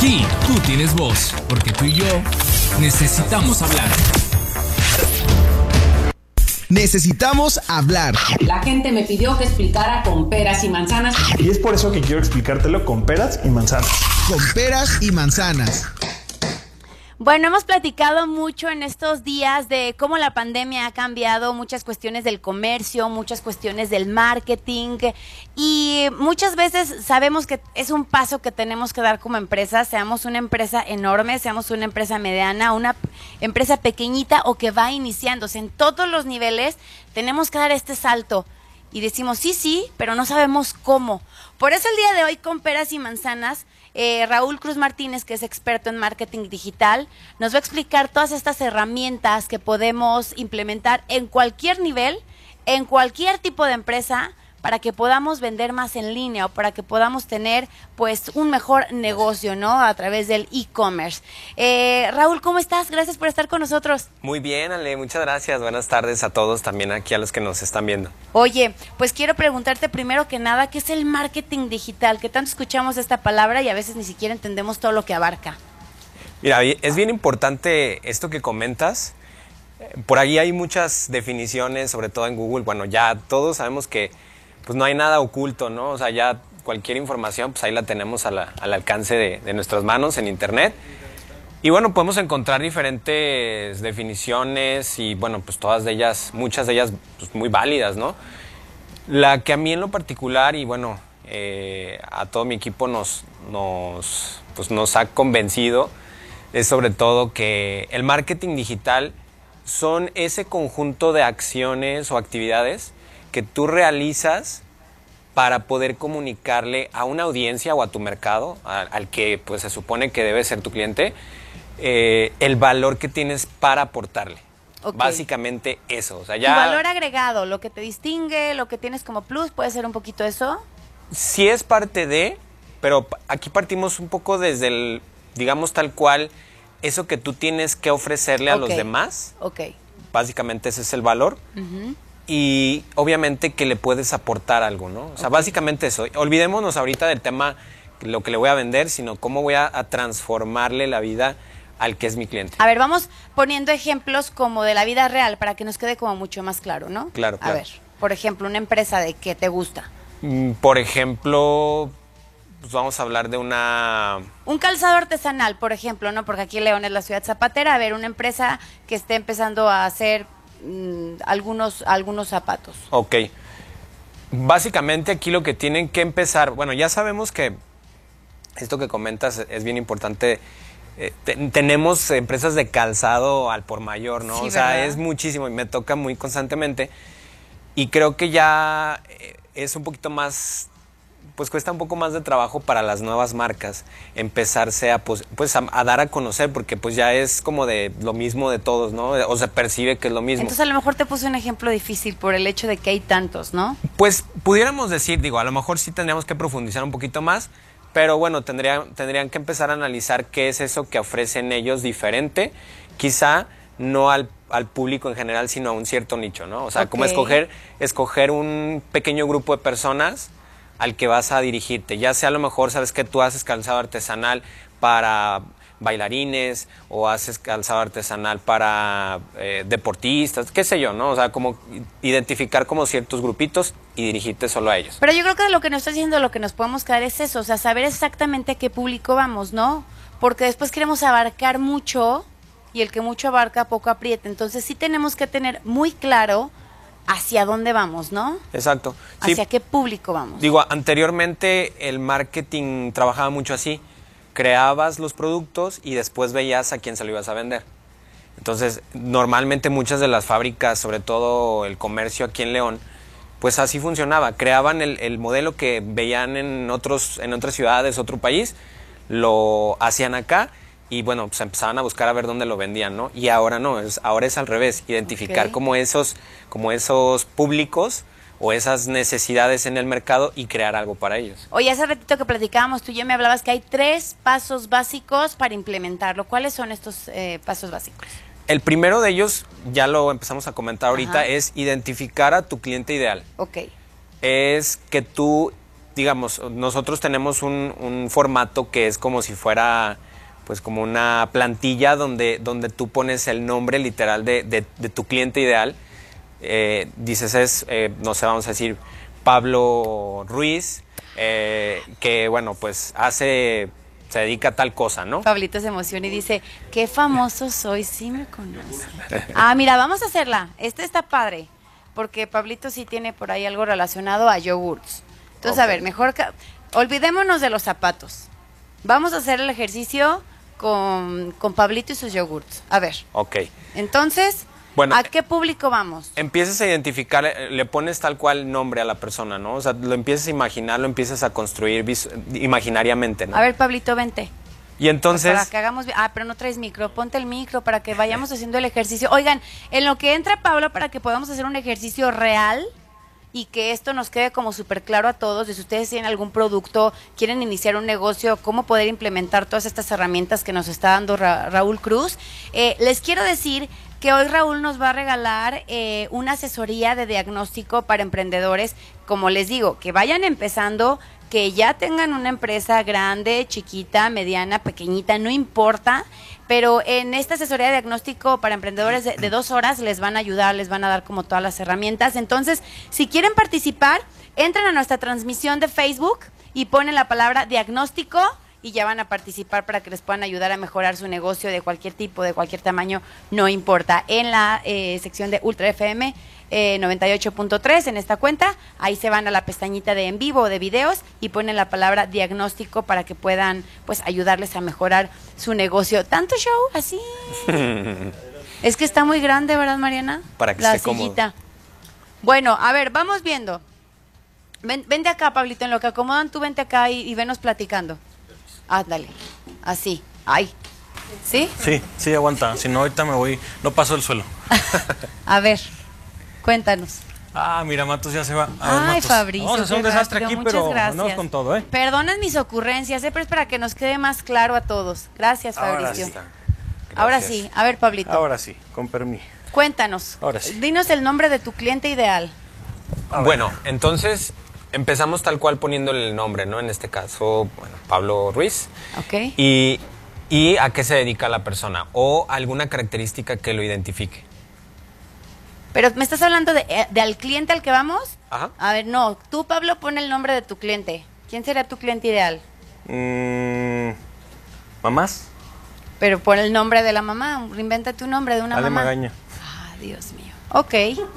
Aquí tú tienes voz, porque tú y yo necesitamos hablar. Necesitamos hablar. La gente me pidió que explicara con peras y manzanas. Y es por eso que quiero explicártelo con peras y manzanas. Con peras y manzanas. Bueno, hemos platicado mucho en estos días de cómo la pandemia ha cambiado muchas cuestiones del comercio, muchas cuestiones del marketing y muchas veces sabemos que es un paso que tenemos que dar como empresa, seamos una empresa enorme, seamos una empresa mediana, una empresa pequeñita o que va iniciándose. En todos los niveles, tenemos que dar este salto. Y decimos sí, sí, pero no sabemos cómo. Por eso el día de hoy con peras y manzanas eh, Raúl Cruz Martínez, que es experto en marketing digital, nos va a explicar todas estas herramientas que podemos implementar en cualquier nivel, en cualquier tipo de empresa, para que podamos vender más en línea o para que podamos tener pues un mejor negocio, ¿no? A través del e-commerce. Eh, Raúl, ¿cómo estás? Gracias por estar con nosotros. Muy bien, Ale, muchas gracias. Buenas tardes a todos, también aquí a los que nos están viendo. Oye, pues quiero preguntarte primero que nada, ¿qué es el marketing digital? Que tanto escuchamos esta palabra y a veces ni siquiera entendemos todo lo que abarca. Mira, es bien importante esto que comentas. Por ahí hay muchas definiciones, sobre todo en Google. Bueno, ya todos sabemos que pues no hay nada oculto, ¿no? O sea, ya cualquier información, pues ahí la tenemos al alcance de, nuestras manos en Internet. Y bueno, podemos encontrar diferentes definiciones y bueno, pues todas de ellas, muchas de ellas pues muy válidas, ¿no? La que a mí en lo particular y bueno, eh, a todo mi equipo nos, nos, pues nos ha convencido es sobre todo que el marketing digital son ese conjunto de acciones o actividades que tú realizas para poder comunicarle a una audiencia o a tu mercado, al, que pues se supone que debe ser tu cliente, eh, el valor que tienes para aportarle. Básicamente eso. O sea, ya... valor agregado, lo que te distingue, lo que tienes como plus, ¿puede ser un poquito eso? Sí es parte de, pero aquí partimos un poco desde el, digamos tal cual, eso que tú tienes que ofrecerle a los demás. Ok. Básicamente ese es el valor y obviamente que le puedes aportar algo, ¿no? O sea, básicamente eso. Olvidémonos ahorita del tema, lo que le voy a vender, sino cómo voy a, transformarle la vida al que es mi cliente. A ver, vamos poniendo ejemplos como de la vida real para que nos quede como mucho más claro, ¿no? Claro, claro. A ver, por ejemplo, una empresa de que te gusta. Mm, por ejemplo, pues vamos a hablar de una... Un calzado artesanal, por ejemplo, ¿no? Porque aquí León es la ciudad zapatera. A ver, una empresa que esté empezando a hacer Mm, algunos, algunos zapatos. Ok. Básicamente aquí lo que tienen que empezar, bueno, ya sabemos que esto que comentas es bien importante. Eh, tenemos empresas de calzado al por mayor, ¿no? o sea, es muchísimo y me toca muy constantemente. Y creo que ya eh, es un poquito más pues cuesta un poco más de trabajo para las nuevas marcas empezarse a, pues, pues a, dar a conocer, porque pues ya es como de lo mismo de todos, ¿no? O se percibe que es lo mismo. Entonces a lo mejor te puse un ejemplo difícil por el hecho de que hay tantos, ¿no? Pues pudiéramos decir, digo, a lo mejor sí tendríamos que profundizar un poquito más, pero bueno, tendrían, tendrían que empezar a analizar qué es eso que ofrecen ellos diferente, quizá no al, público en general, sino a un cierto nicho, ¿no? O sea, como escoger, escoger un pequeño grupo de personas al que vas a dirigirte. Ya sea a lo mejor, sabes que tú haces calzado artesanal para bailarines o haces calzado artesanal para eh, deportistas, qué sé yo, ¿no? O sea, como identificar como ciertos grupitos y dirigirte solo a ellos. Pero yo creo que lo que nos estás diciendo, lo que nos podemos quedar es eso, o sea, saber exactamente a qué público vamos, ¿no? Porque después queremos abarcar mucho y el que mucho abarca poco aprieta. Entonces sí tenemos que tener muy claro hacia dónde vamos, ¿no? Exacto. Hacia qué público vamos. Digo, anteriormente el marketing trabajaba mucho así. Creabas los productos y después veías a quién se lo ibas a vender. Entonces, normalmente muchas de las fábricas, sobre todo el comercio aquí en León, pues así funcionaba. Creaban el, el modelo que veían en, otros, en otras ciudades, otro país, lo hacían acá y bueno, pues empezaban a buscar a ver dónde lo vendían, ¿no? Y ahora no, es, ahora es al revés, identificar como, esos, como esos públicos o esas necesidades en el mercado y crear algo para ellos. Oye, hace ratito que platicábamos, tú ya me hablabas que hay tres pasos básicos para implementarlo. ¿Cuáles son estos eh, pasos básicos? El primero de ellos, ya lo empezamos a comentar ahorita, es identificar a tu cliente ideal. Ok. Es que tú digamos, nosotros tenemos un, un formato que es como si fuera pues como una plantilla donde, donde tú pones el nombre literal de, de- de tu cliente ideal. Eh, dices es, eh, no sé, vamos a decir, Pablo Ruiz, eh, que bueno, pues hace, se dedica a tal cosa, ¿no? Pablito se emociona y dice, qué famoso soy, sí me conoce. Ah, mira, vamos a hacerla. Este está padre, porque Pablito sí tiene por ahí algo relacionado a yogurts. Entonces, a ver, mejor, olvidémonos de los zapatos. Vamos a hacer el ejercicio con, con Pablito y sus yogurts. A ver, Ok. entonces, Bueno, ¿a qué público vamos? Empiezas a identificar, eh, le pones tal cual nombre a la persona, ¿no? O sea, lo empiezas a imaginar, lo empiezas a construir imaginariamente, ¿no? A ver, Pablito, vente. y entonces... Para que hagamos. Ah, pero no traes micro. Ponte el micro para que vayamos haciendo el ejercicio. Oigan, en lo que entra Pablo para que podamos hacer un ejercicio real y que esto nos quede como súper claro a todos. de Si ustedes tienen algún producto, quieren iniciar un negocio, cómo poder implementar todas estas herramientas que nos está dando Ra- Raúl Cruz. Eh, les quiero decir que hoy Raúl nos va a regalar eh, una asesoría de diagnóstico para emprendedores. Como les digo, que vayan empezando, que ya tengan una empresa grande, chiquita, mediana, pequeñita, no importa. Pero en esta asesoría de diagnóstico para emprendedores de, de dos horas les van a ayudar, les van a dar como todas las herramientas. Entonces, si quieren participar, entren a nuestra transmisión de Facebook y ponen la palabra diagnóstico y ya van a participar para que les puedan ayudar a mejorar su negocio de cualquier tipo, de cualquier tamaño, no importa. En la eh, sección de Ultra FM eh, 98.3, en esta cuenta, ahí se van a la pestañita de en vivo o de videos y ponen la palabra diagnóstico para que puedan pues ayudarles a mejorar su negocio. ¿Tanto show así? es que está muy grande, ¿verdad, Mariana? Para que la esté cómodo. Bueno, a ver, vamos viendo. Ven, vente acá, Pablito, en lo que acomodan, tú vente acá y, y venos platicando. Ándale, así. Ay, ¿sí? Sí, sí, aguanta. Si no, ahorita me voy. No paso el suelo. A ver, cuéntanos. Ah, mira, Matos ya se va. A Ay. Fabricio. Vamos a hacer un desastre rápido. aquí, Muchas pero andamos con todo, ¿eh? Perdonen mis ocurrencias, eh, pero es para que nos quede más claro a todos. Gracias, Ahora Fabricio. sí. Ahora sí, a ver, Pablito, Ahora sí, con permiso. cuéntanos. Ahora sí. Dinos el nombre de tu cliente ideal. Bueno, entonces empezamos tal cual poniéndole el nombre, ¿no? En este caso, bueno, Pablo Ruiz. ¿Ok? Y, y a qué se dedica la persona o alguna característica que lo identifique. Pero me estás hablando de, eh, de al cliente al que vamos. Ajá. A ver, no, tú, Pablo, pon el nombre de tu cliente. ¿Quién será tu cliente ideal? Mm, ¿Mamás? Pero pon el nombre de la mamá, reinventa tu nombre de una Ale mamá. Magaña. Ah, Dios mío. Ok,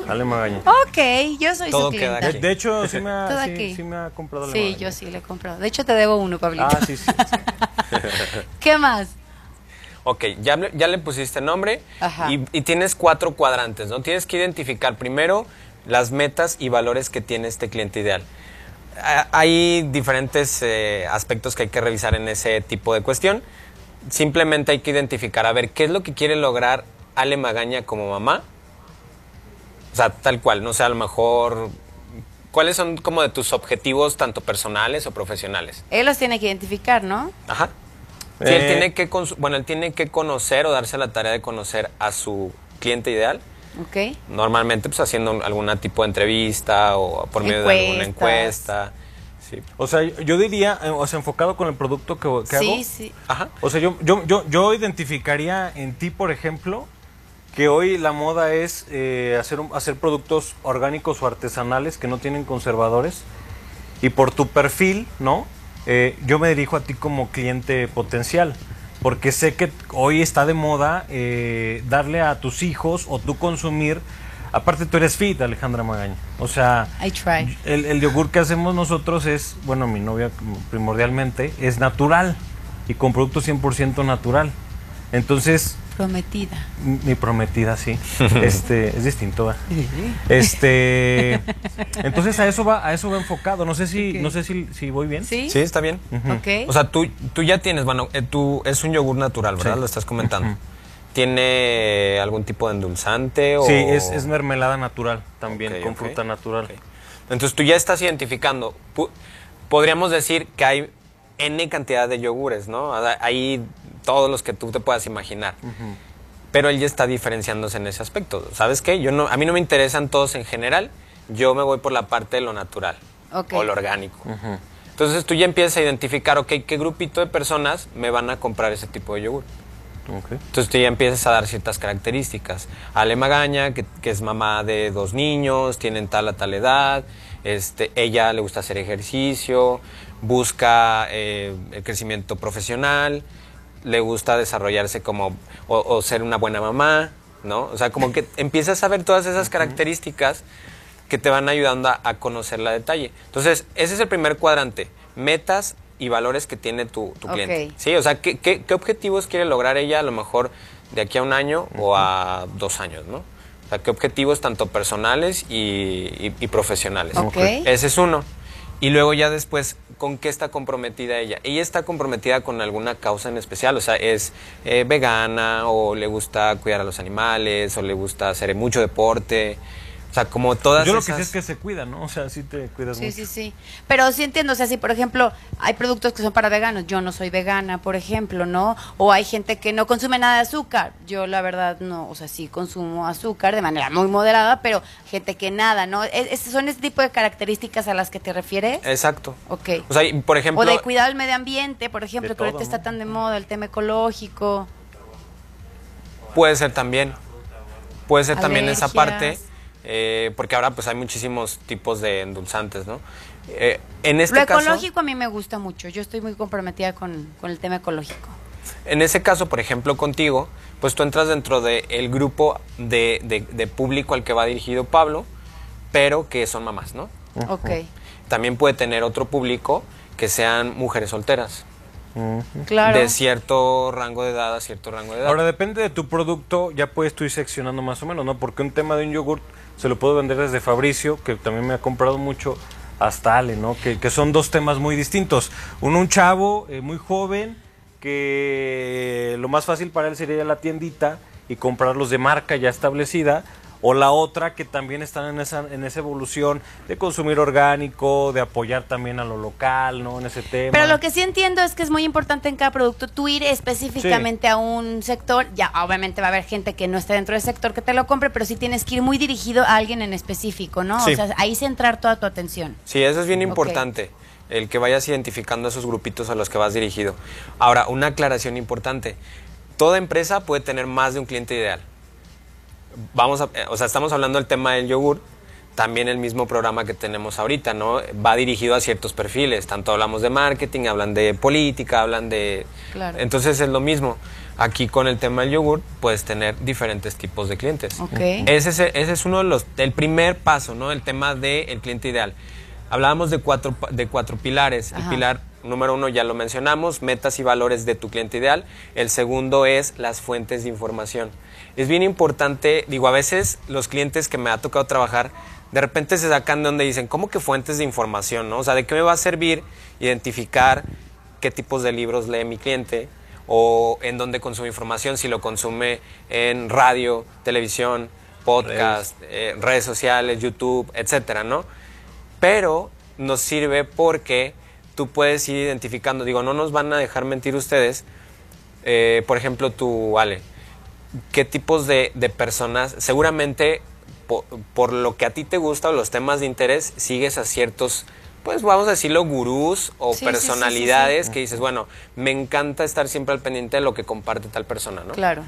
Ale Magaña. ok, yo soy Todo su queda. De, de hecho, sí me, ha, aquí. sí, sí me ha comprado Ale Sí, Magaña. yo sí le he comprado. De hecho, te debo uno, Pablito. Ah, sí, sí. sí. ¿Qué más? Ok, ya, le- ya le pusiste nombre Ajá. y, y tienes cuatro cuadrantes, ¿no? Tienes que identificar primero las metas y valores que tiene este cliente ideal. Hay diferentes eh, aspectos que hay que revisar en ese tipo de cuestión. Simplemente hay que identificar, a ver, ¿qué es lo que quiere lograr Ale Magaña como mamá? O sea, tal cual, no sé, a lo mejor, ¿cuáles son como de tus objetivos tanto personales o profesionales? Él los tiene que identificar, ¿no? Ajá. Sí, él Eh, tiene que, bueno, él tiene que conocer o darse la tarea de conocer a su cliente ideal. Ok. Normalmente, pues haciendo algún tipo de entrevista o por medio de alguna encuesta. Sí. O sea, yo diría, eh, o sea, enfocado con el producto que, que Sí, hago. sí. Ajá. O sea, yo, yo, yo, yo identificaría en ti, por ejemplo, que hoy la moda es eh, hacer, hacer productos orgánicos o artesanales que no tienen conservadores. Y por tu perfil, ¿no? Eh, yo me dirijo a ti como cliente potencial. Porque sé que hoy está de moda eh, darle a tus hijos o tú consumir. Aparte, tú eres fit, Alejandra Magaña. O sea, I try. el, el yogur que hacemos nosotros es, bueno, mi novia primordialmente, es natural y con producto 100% natural. Entonces, Prometida. mi prometida, sí. Este, es distinto. ¿va? Este, entonces a eso va, a eso va enfocado. No sé si, no sé si, si voy bien. ¿Sí? Sí, está bien. Ok. O sea, tú, tú ya tienes, bueno, eh, tú, es un yogur natural, ¿verdad? Sí. Lo estás comentando. ¿Tiene algún tipo de endulzante o...? Sí, es, es mermelada natural también, con fruta natural. Ok. Entonces tú ya estás identificando. Podríamos decir que hay N cantidad de yogures, ¿no? Hay todos los que tú te puedas imaginar. Pero él ya está diferenciándose en ese aspecto. ¿Sabes qué? Yo no, a mí no me interesan todos en general. Yo me voy por la parte de lo natural o lo orgánico. Entonces tú ya empiezas a identificar, ok, qué grupito de personas me van a comprar ese tipo de yogur. Entonces tú ya empiezas a dar ciertas características. Ale Magaña, que, que es mamá de dos niños, tienen tal a tal edad, este, ella le gusta hacer ejercicio, busca eh, el crecimiento profesional, le gusta desarrollarse como, o, o ser una buena mamá, ¿no? O sea, como que empiezas a ver todas esas características que te van ayudando a, a conocerla a detalle. Entonces, ese es el primer cuadrante, metas y valores que tiene tu, cliente. Sí, o sea, ¿qué, qué, qué objetivos quiere lograr ella a lo mejor de aquí a un año o a dos años, ¿no? O sea, ¿qué objetivos tanto personales y, y- y profesionales? Ese es uno. Y luego ya después, ¿con qué está comprometida ella? Ella está comprometida con alguna causa en especial, o sea, es eh, vegana o le gusta cuidar a los animales o le gusta hacer mucho deporte. O sea, como todas Yo lo que sé es que se cuida, ¿no? O sea, sí te cuidas Sí, mucho. sí, sí. Pero sí entiendo, o sea, si por ejemplo hay productos que son para veganos, yo no soy vegana, por ejemplo, ¿no? O hay gente que no consume nada de azúcar, yo la verdad no, o sea, sí consumo azúcar de manera muy moderada, pero gente que nada, ¿no? ¿Es- es- ¿Son ese tipo de características a las que te refieres? Exacto. Ok. O sea, y, por ejemplo... O de cuidar el medio ambiente, por ejemplo, que ahorita está tan de moda el tema ecológico. Puede ser también. Puede ser también esa parte, eh, porque ahora pues hay muchísimos tipos de endulzantes, ¿no? Eh, en este Lo caso, ecológico a mí me gusta mucho, yo estoy muy comprometida con, con el tema ecológico. en ese caso, por ejemplo, contigo, pues tú entras dentro del grupo de, de- de público al que va dirigido Pablo, pero que son mamás, ¿no? Ok, También puede tener otro público que sean mujeres solteras, claro. de cierto rango de edad a cierto rango de edad. Ahora, depende de tu producto, ya puedes tú ir seccionando más o menos, ¿no? Porque un tema de un yogurt se lo puedo vender desde Fabricio, que también me ha comprado mucho, hasta Ale, ¿no? Que, que son dos temas muy distintos. Uno, un chavo eh, muy joven, que lo más fácil para él sería ir a la tiendita y comprarlos de marca ya establecida. O la otra que también están en esa, en esa evolución de consumir orgánico, de apoyar también a lo local, ¿no? En ese tema. Pero lo que sí entiendo es que es muy importante en cada producto tú ir específicamente a un sector. Ya, obviamente va a haber gente que no esté dentro del sector que te lo compre, pero sí tienes que ir muy dirigido a alguien en específico, ¿no? Sí. O sea, ahí centrar toda tu atención. Sí, eso es bien importante, el que vayas identificando esos grupitos a los que vas dirigido. Ahora, una aclaración importante. Toda empresa puede tener más de un cliente ideal. Vamos a, eh, o sea, estamos hablando del tema del yogur, también el mismo programa que tenemos ahorita, ¿no? Va dirigido a ciertos perfiles, tanto hablamos de marketing, hablan de política, hablan de... Claro. Entonces es lo mismo. Aquí con el tema del yogur puedes tener diferentes tipos de clientes. Ese es, ese es uno de los, el primer paso, ¿no? El tema del cliente ideal. Hablábamos de cuatro, de cuatro pilares. Ajá. El pilar número uno ya lo mencionamos, metas y valores de tu cliente ideal. El segundo es las fuentes de información. Es bien importante, digo, a veces los clientes que me ha tocado trabajar, de repente se sacan de donde dicen, ¿cómo que fuentes de información? ¿no? O sea, ¿de qué me va a servir identificar qué tipos de libros lee mi cliente? o en dónde consume información, si lo consume en radio, televisión, podcast, eh, redes sociales, YouTube, etcétera, ¿no? Pero nos sirve porque tú puedes ir identificando, digo, no nos van a dejar mentir ustedes, eh, por ejemplo, tú, Ale, qué tipos de, de personas, seguramente po- por, lo que a ti te gusta o los temas de interés, sigues a ciertos, pues vamos a decirlo, gurús o Sí, sí, sí, sí, personalidades que dices, bueno, me encanta estar siempre al pendiente de lo que comparte tal persona, ¿no? Claro.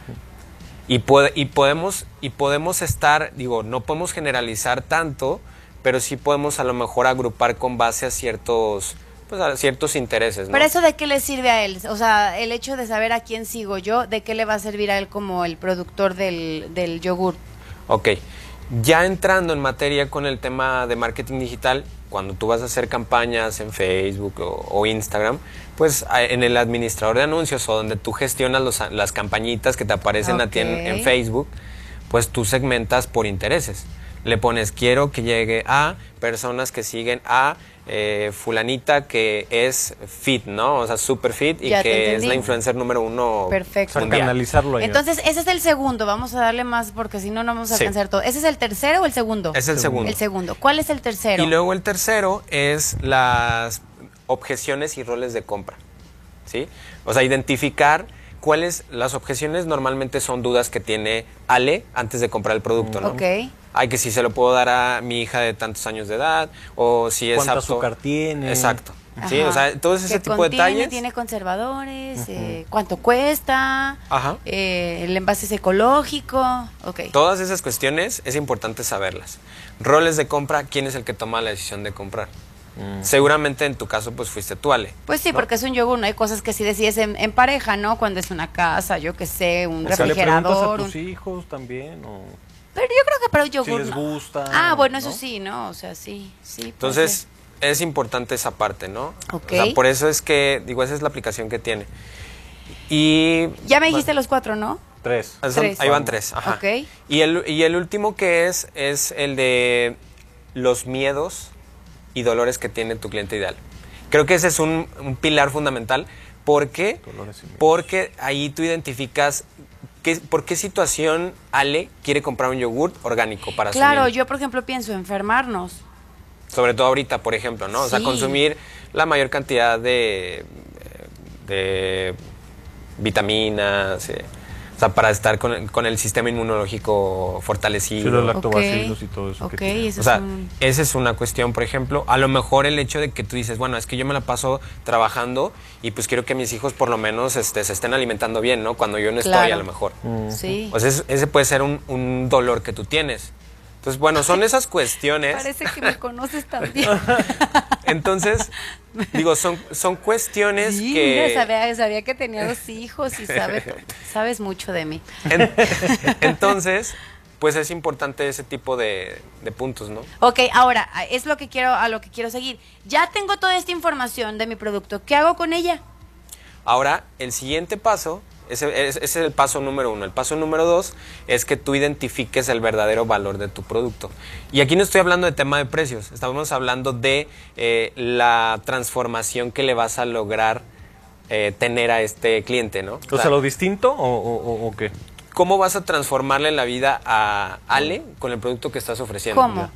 Y, puede- y, podemos, y podemos estar, digo, no podemos generalizar tanto, pero sí podemos a lo mejor agrupar con base a ciertos, pues a ciertos intereses, ¿no? Pero eso de qué le sirve a él? O sea, el hecho de saber a quién sigo yo, ¿de qué le va a servir a él como el productor del, del yogur? Ok, ya entrando en materia con el tema de marketing digital, cuando tú vas a hacer campañas en Facebook o, o Instagram, pues en el administrador de anuncios o donde tú gestionas los las campañitas que te aparecen a ti en, en Ok. Facebook, pues tú segmentas por intereses. Le pones, quiero que llegue a personas que siguen a eh, fulanita que es fit, ¿no? O sea, super fit y Ya que es la influencer número uno Perfecto. Mundial. canalizarlo ahí. Entonces, ese es el segundo. Vamos a darle más porque si no, no vamos a Sí. alcanzar todo. ¿Ese es el tercero o el segundo? Es el segundo. El segundo. ¿Cuál es el tercero? Y luego el tercero es las objeciones y roles de compra. ¿Sí? O sea, identificar cuáles las objeciones normalmente son dudas que tiene Ale antes de comprar el producto, ¿no? Ok. Ay, que si se lo puedo dar a mi hija de tantos años de edad, o si es ¿Cuánto apto. azúcar tiene? Exacto. Sí, Ajá. o sea, todo ese ¿Qué tipo de detalles. Tiene conservadores, eh, cuánto cuesta, Ajá. eh, el envase es ecológico, ok. Todas esas cuestiones es importante saberlas. Roles de compra, ¿quién es el que toma la decisión de comprar? Seguramente en tu caso pues fuiste tú, Ale. Pues sí, ¿no? porque es un yogur, ¿no? Hay cosas que sí decides en, en pareja, ¿no? Cuando es una casa, yo qué sé, un O sea, ¿le preguntas a refrigerador. tus un- hijos también? O... Pero yo creo que para un yogur. les no. gusta, Ah, bueno, eso sí, ¿no? O sea, sí, sí. Entonces, es importante esa parte, ¿no? Ok. O sea, por eso es que, digo, esa es la aplicación que tiene. Y... Ya me dijiste los cuatro, ¿no? Tres. Son- Tres. Ahí van tres. Ajá. Ok. Y, el, y el último que es, es el de los miedos y dolores que tiene tu cliente ideal. Creo que ese es un, un pilar fundamental porque, porque ahí tú identificas qué, por qué situación Ale quiere comprar un yogurt orgánico para su Claro, yo por ejemplo pienso enfermarnos. Sobre todo ahorita, por ejemplo, ¿no? O sea, consumir la mayor cantidad de, de vitaminas, eh, o sea, para estar con, el- con el sistema inmunológico fortalecido. Sí, los lactobacilos y todo eso. que Ok, tiene. eso O sea, es un- esa es una cuestión, por ejemplo. A lo mejor el hecho de que tú dices, bueno, es que yo me la paso trabajando y pues quiero que mis hijos por lo menos este, se estén alimentando bien, ¿no? Cuando yo no estoy, a lo mejor. Sí. O sea, es- ese puede ser un, un dolor que tú tienes. Entonces, bueno, son esas cuestiones. Parece que me conoces también. Entonces, digo, son, son cuestiones Sí, que... mira, sabía, sabía que tenía dos hijos y sabe, sabes mucho de mí. En- entonces, pues es importante ese tipo de, de puntos, ¿no? Ok, ahora, es lo que quiero, a lo que quiero seguir. Ya tengo toda esta información de mi producto. ¿Qué hago con ella? Ahora, el siguiente paso, ese, ese es el paso número uno. El paso número dos es que tú identifiques el verdadero valor de tu producto. Y aquí no estoy hablando de tema de precios, estamos hablando de eh, la transformación que le vas a lograr eh, tener a este cliente, ¿no? O sea, lo distinto o, o- o- o qué? ¿Cómo vas a transformarle la vida a Ale con el producto que estás ofreciendo? ¿Cómo?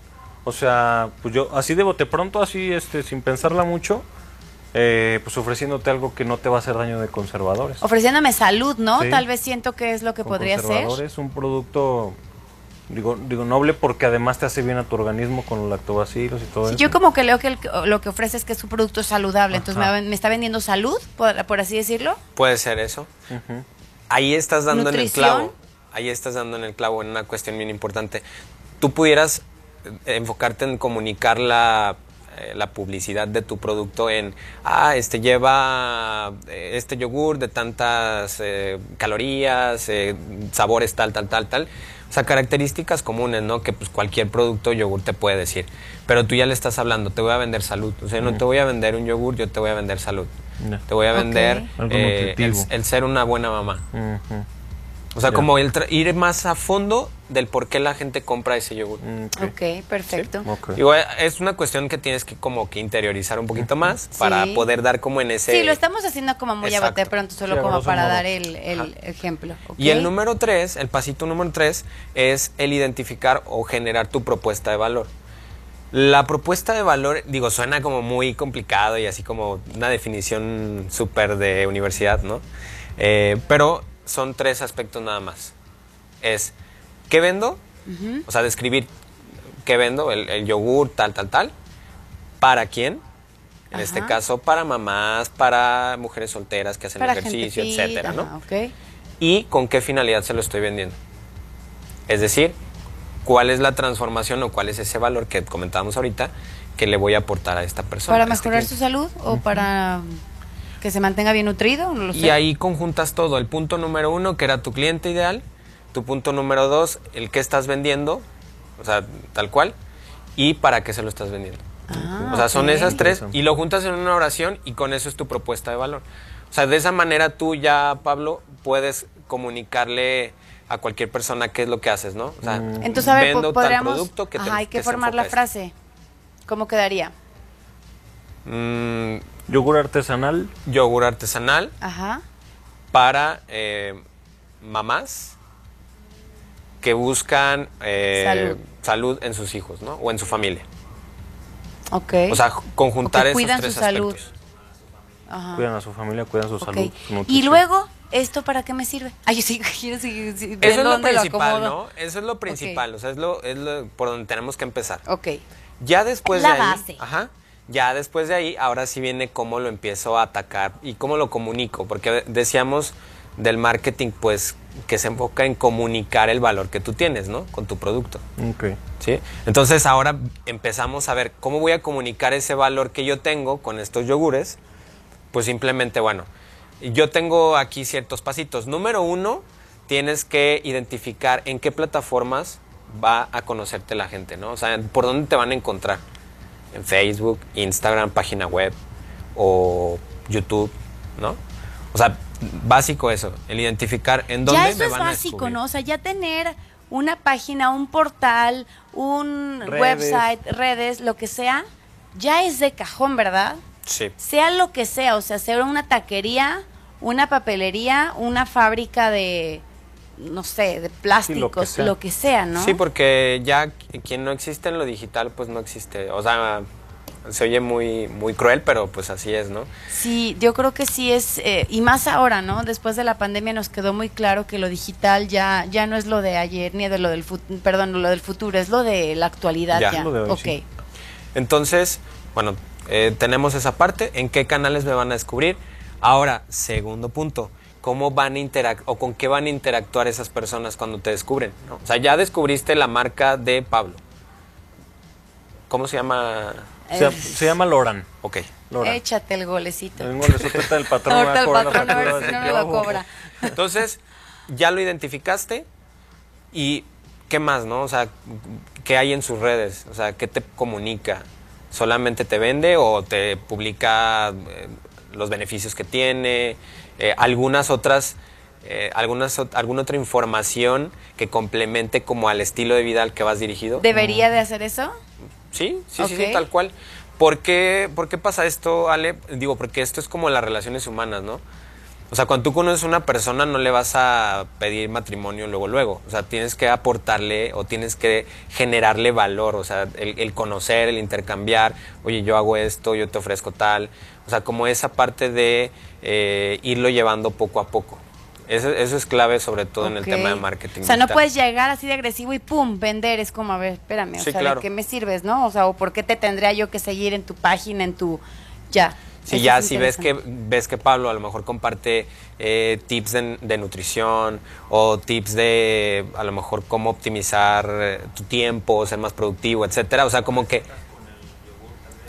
O sea, pues yo así de bote pronto, así este, sin pensarla mucho, eh, pues ofreciéndote algo que no te va a hacer daño de conservadores. Ofreciéndome salud, ¿no? Sí. Tal vez siento que es lo que Con podría ser. conservadores, un producto, digo, digo noble porque además te hace bien a tu organismo con los lactobacilos y todo Sí, eso. yo como que leo que el- lo que ofrece es que es un producto saludable, entonces me, me está vendiendo salud, por, por así decirlo. Puede ser eso. Ahí estás dando en el clavo. Ahí estás dando en el clavo en una cuestión bien importante. Tú pudieras eh, enfocarte en comunicar la, eh, la publicidad de tu producto en, ah, este lleva eh, este yogur de tantas eh, calorías, sabores tal, tal, tal, tal. O sea, características comunes, ¿no? Que pues cualquier producto yogur te puede decir. Pero tú ya le estás hablando, te voy a vender salud. O sea, no te voy a vender un yogur, yo te voy a vender salud. Ya. Te voy a vender el, ser una buena mamá. O sea, Ya. como el tra- ir más a fondo del por qué la gente compra ese yogur. Mm, ok. Ok, perfecto. Ok. Digo, eh, es una cuestión que tienes que como que interiorizar un poquito más para Sí. poder dar como en ese... Sí, lo estamos haciendo como muy a Exacto. bote pronto, solo Sí, a como para modo. dar el, el ejemplo. Y el número tres, el pasito número tres, es el identificar o generar tu propuesta de valor. La propuesta de valor, digo, suena como muy complicado y así como una definición súper de universidad, ¿no? Eh, pero son tres aspectos nada más. Es, ¿qué vendo? O sea, describir qué vendo, el, el yogur, tal, tal, tal. ¿Para quién? En este caso, para mamás, para mujeres solteras que hacen Para ejercicio, etcétera, ¿no? ajá, ok. y con qué finalidad se lo estoy vendiendo. Es decir, cuál es la transformación o cuál es ese valor que comentábamos ahorita que le voy a aportar a esta persona. ¿Para este mejorar su salud o para que se mantenga bien nutrido? No lo sé. Y ahí conjuntas todo. El punto número uno, que era tu cliente ideal. Tu punto número dos, el que estás vendiendo. O sea, tal cual. Y para qué se lo estás vendiendo. Ah, o sea, son esas tres y lo juntas en una oración y con eso es tu propuesta de valor. O sea, de esa manera tú ya, Pablo, puedes comunicarle a cualquier persona qué es lo que haces, ¿no? O sea, Entonces, a ver, vendo tal producto que te- Ajá, hay que, formar la frase. ¿Cómo quedaría? Mm, Yogur artesanal, yogur artesanal Ajá. para eh, mamás que buscan eh, Salud. salud en sus hijos, ¿no? O en su familia. Ok. O sea, conjuntar O que esos cuidan tres su salud. aspectos. Ajá. cuidan a su familia, cuidan su salud. su Y luego, ¿esto para qué me sirve? Ay, yo sí quiero seguir. sí, ¿de Eso es lo principal? ¿no? Eso es lo principal, o sea, es lo, es lo por donde tenemos que empezar. Ok. Ya después La de ahí, base. ajá, Ya después de ahí, ahora sí viene cómo lo empiezo a atacar y cómo lo comunico, porque decíamos del marketing, pues, que se enfoca en comunicar el valor que tú tienes, ¿no? Con tu producto. Ok. ¿Sí? Entonces ahora empezamos a ver cómo voy a comunicar ese valor que yo tengo con estos yogures. Pues simplemente, bueno, yo tengo aquí ciertos pasitos. Número uno, tienes que identificar en qué plataformas va a conocerte la gente, ¿no? O sea, por dónde te van a encontrar. En Facebook, Instagram, página web o YouTube, ¿no? O sea, básico eso, el identificar en dónde ya eso me es van básico. ¿no? O sea, ya tener una página, un portal, un Redes. website, redes, lo que sea, ya es de cajón, ¿verdad? Sí. Sea lo que sea, o sea, sea una taquería, una papelería, una fábrica de, no sé, de plásticos, sea. lo que sea, ¿no? Sí, porque ya qu- quien no existe en lo digital, pues no existe. O sea, se oye muy, muy cruel, pero pues así es, ¿no? Sí, yo creo que sí es, eh, y más ahora, ¿no? Después de la pandemia nos quedó muy claro que lo digital ya, ya no es lo de ayer ni de lo del futuro, perdón, lo del futuro, es lo de la actualidad Ya. ya. Lo de hoy, ok. sí. Entonces, bueno, eh, tenemos esa parte. ¿En qué canales me van a descubrir? Ahora, segundo punto. ¿Cómo van a interac o con qué van a interactuar esas personas cuando te descubren? ¿no? O sea, ya descubriste la marca de Pablo. ¿Cómo se llama? Se, se llama Loran. Ok. Loran. Échate el golecito. Sorpresa del patrón. Ahorita el patrón a ver factura si de no me lo cobra. Entonces, ya lo identificaste y ¿qué más, no? O sea, ¿qué hay en sus redes? O sea, ¿qué te comunica? ¿Solamente te vende o te publica eh, los beneficios que tiene? Eh, algunas otras, eh, algunas, alguna otra información que complemente como al estilo de vida al que vas dirigido? ¿Debería de hacer eso? Sí, sí, sí, sí, tal cual. ¿Por qué, ¿Por qué pasa esto, Ale? Digo, porque esto es como las relaciones humanas, ¿no? O sea, cuando tú conoces a una persona no le vas a pedir matrimonio luego, luego. O sea, tienes que aportarle o tienes que generarle valor. O sea, el, el conocer, el intercambiar. Oye, yo hago esto, yo te ofrezco tal. O sea, como esa parte de eh, irlo llevando poco a poco. Eso, eso es clave sobre todo en el tema de marketing. O sea, no puedes llegar así de agresivo y pum, vender. Es como, a ver, espérame, o Sí, sea, claro. ¿de qué me sirves, no? O sea, o por qué te tendría yo que seguir en tu página, en tu. Ya. Si Eso ya si ves que ves que Pablo a lo mejor comparte eh, tips de, de nutrición o tips de a lo mejor cómo optimizar eh, tu tiempo, ser más productivo, etcétera, o sea, como que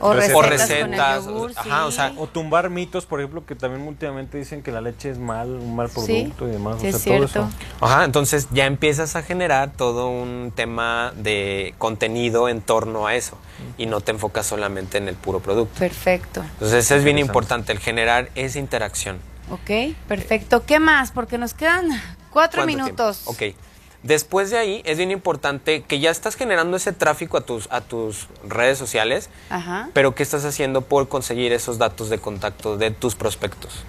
O Recetas. recetas, o con el recetas, yogur, ajá, o sea, O tumbar mitos, por ejemplo, que también últimamente dicen que la leche es mal, un mal Sí, producto y demás. sí o es sea, todo cierto. eso. Ajá, entonces ya empiezas a generar todo un tema de contenido en torno a eso y no te enfocas solamente en el puro producto. Perfecto. Entonces es bien importante el generar esa interacción. Ok, perfecto. ¿Qué más? Porque nos quedan cuatro ¿Cuánto minutos. tiempo? Ok. Después de ahí es bien importante que ya estás generando ese tráfico a tus, a tus redes sociales, Ajá. pero ¿qué estás haciendo por conseguir esos datos de contacto de tus prospectos?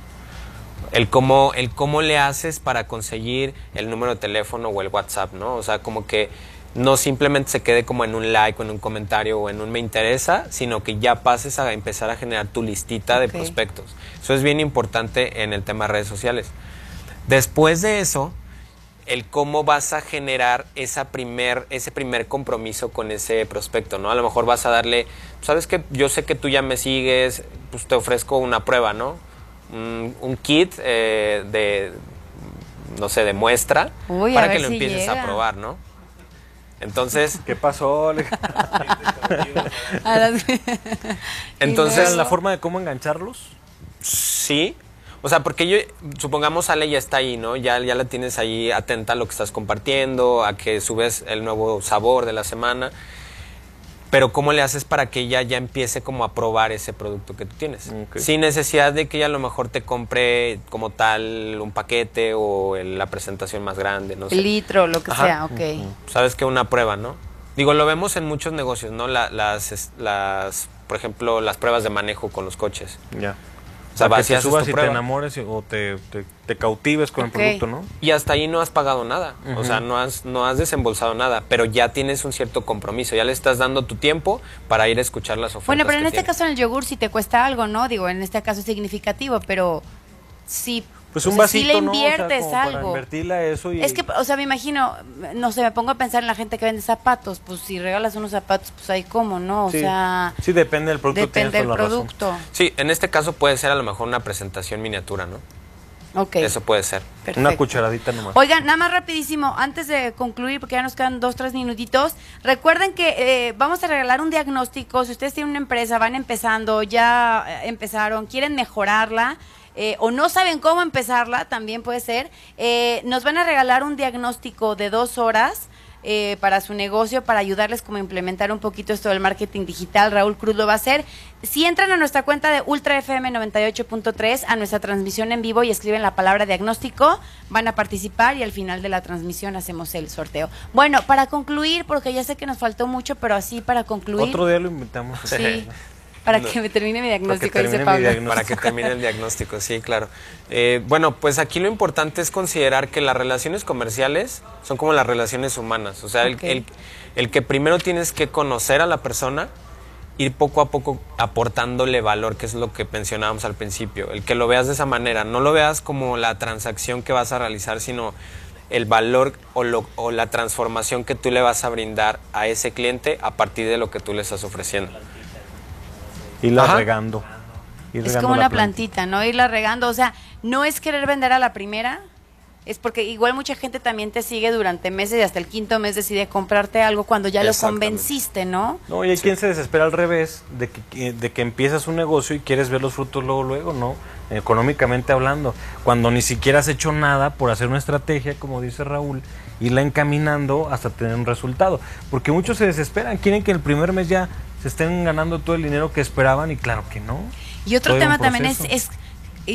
El cómo, el cómo le haces para conseguir el número de teléfono o el WhatsApp, ¿no? O sea, como que no simplemente se quede como en un like o en un comentario o en un me interesa, sino que ya pases a empezar a generar tu listita de prospectos. Eso es bien importante en el tema de redes sociales. Después de eso, el cómo vas a generar esa primer, ese primer compromiso con ese prospecto, ¿no? A lo mejor vas a darle, sabes que yo sé que tú ya me sigues, pues te ofrezco una prueba, ¿no? Un, un kit eh, de, no sé, de muestra Uy, para que lo si empieces llega. a probar, ¿no? Entonces, ¿Qué pasó? Entonces ¿La forma de cómo engancharlos? Sí. O sea, porque yo, supongamos Ale ya está ahí, ¿no? Ya, ya la tienes ahí atenta a lo que estás compartiendo, a que subes el nuevo sabor de la semana. Pero ¿cómo le haces para que ella ya empiece como a probar ese producto que tú tienes? Ok. Sin necesidad de que ella a lo mejor te compre como tal un paquete o el- la presentación más grande, no sé. El litro, lo que Ajá. sea, ok. Sabes que una prueba, ¿no? Digo, lo vemos en muchos negocios, ¿no? La- las, las, por ejemplo, las pruebas de manejo con los coches. Ya. O sea, Para que te subas y te enamores o te, te, te cautives con el producto, ¿no? Y hasta ahí no has pagado nada. O sea, no has, no has desembolsado nada, pero ya tienes un cierto compromiso. Ya le estás dando tu tiempo para ir a escuchar las ofertas. Bueno, pero en este tiene. caso en el yogur sí te cuesta algo, ¿no? Digo, en este caso es significativo, pero sí Pues un O sea, vasito, le ¿no? O sea, inviertes para algo. invertirle a eso y... Es que, o sea, me imagino, no sé, me pongo a pensar en la gente que vende zapatos. Pues si regalas unos zapatos, pues ahí como, ¿no? O sí, sea, sí, depende del producto. depende del razón. producto. Sí, en este caso puede ser a lo mejor una presentación miniatura, ¿no? Ok. Eso puede ser. perfecto. Una cucharadita nomás. Oigan, nada más rapidísimo, antes de concluir, porque ya nos quedan dos, tres minutitos, recuerden que eh, vamos a regalar un diagnóstico. Si ustedes tienen una empresa, van empezando, ya eh, empezaron, quieren mejorarla. Eh, o no saben cómo empezarla, también puede ser, eh, nos van a regalar un diagnóstico de dos horas eh, para su negocio, para ayudarles como a implementar un poquito esto del marketing digital. Raúl Cruz lo va a hacer. Si entran a nuestra cuenta de Ultra FM 98.3, a nuestra transmisión en vivo y escriben la palabra diagnóstico, van a participar y al final de la transmisión hacemos el sorteo. Bueno, para concluir, porque ya sé que nos faltó mucho, pero así para concluir. Otro día lo invitamos. Sí, para No. que me termine mi diagnóstico, termine dice mi Pablo. diagnóstico. Para que termine el diagnóstico, sí, claro. Eh, bueno, pues aquí lo importante es considerar que las relaciones comerciales son como las relaciones humanas. O sea, el- el, el que primero tienes que conocer a la persona, ir poco a poco aportándole valor, que es lo que mencionábamos al principio. El que lo veas de esa manera, no lo veas como la transacción que vas a realizar, sino el valor o, lo- o la transformación que tú le vas a brindar a ese cliente a partir de lo que tú le estás ofreciendo. Irla Ajá. regando. Ir Es regando como la una plantita, ¿no? Irla regando. O sea, no es querer vender a la primera, es porque igual mucha gente también te sigue durante meses y hasta el quinto mes decide comprarte algo cuando ya lo convenciste, ¿no? No, y hay quien se desespera al revés, de que, de que empiezas un negocio y quieres ver los frutos luego, luego, ¿no? Económicamente hablando. Cuando ni siquiera has hecho nada por hacer una estrategia, como dice Raúl, irla encaminando hasta tener un resultado. Porque muchos se desesperan, quieren que el primer mes ya se estén ganando todo el dinero que esperaban y claro que no. Y otro tema también es, es,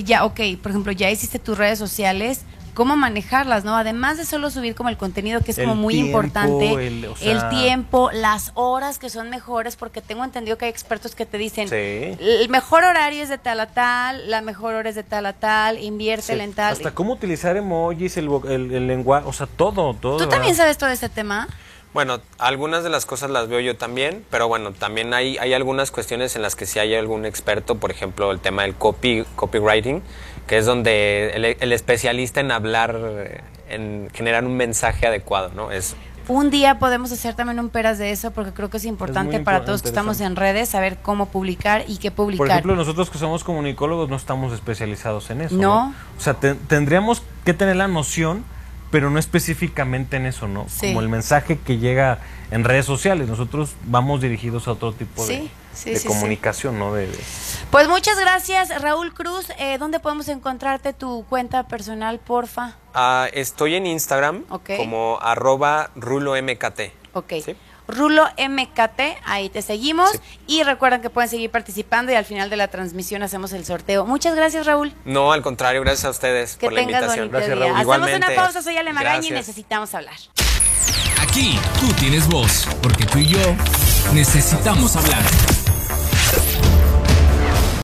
ya, ok, por ejemplo, ya hiciste tus redes sociales, cómo manejarlas, ¿no? Además de solo subir como el contenido, que es como muy tiempo, importante, el- o el tiempo, las horas que son mejores, porque tengo entendido que hay expertos que te dicen, Sí. el mejor horario es de tal a tal, la mejor hora es de tal a tal, inviértele en tal. Hasta cómo utilizar emojis, el, el, lenguaje, o sea, todo, todo. ¿Tú también sabes todo ese tema? Bueno, algunas de las cosas las veo yo también, pero bueno, también hay, hay algunas cuestiones en las que sí hay algún experto, por ejemplo, el tema del copy, copywriting, que es donde el, el especialista en hablar, eh, en generar un mensaje adecuado, ¿no? Es Un día podemos hacer también un peras de eso porque creo que es importante para todos que estamos en redes saber cómo publicar y qué publicar. Por ejemplo, nosotros que somos comunicólogos no estamos especializados en eso. No. O sea, te- tendríamos que tener la noción, pero no específicamente en eso, ¿no? Sí. Como el mensaje que llega en redes sociales. Nosotros vamos dirigidos a otro tipo de, Sí, sí, de sí, sí. comunicación, ¿no? De, de- Pues muchas gracias, Raúl Cruz. Eh, ¿Dónde podemos encontrarte tu cuenta personal, porfa? Ah, estoy en Instagram como arroba rulomkt. Ok. Rulo MKT, ahí te seguimos. Sí. Y recuerden que pueden seguir participando y al final de la transmisión hacemos el sorteo. Muchas gracias, Raúl. No, al contrario, gracias a ustedes Que por la invitación. Gracias. Raúl. Hacemos una pausa, soy Ale Magaña y necesitamos hablar. Aquí tú tienes voz, porque tú y yo necesitamos hablar.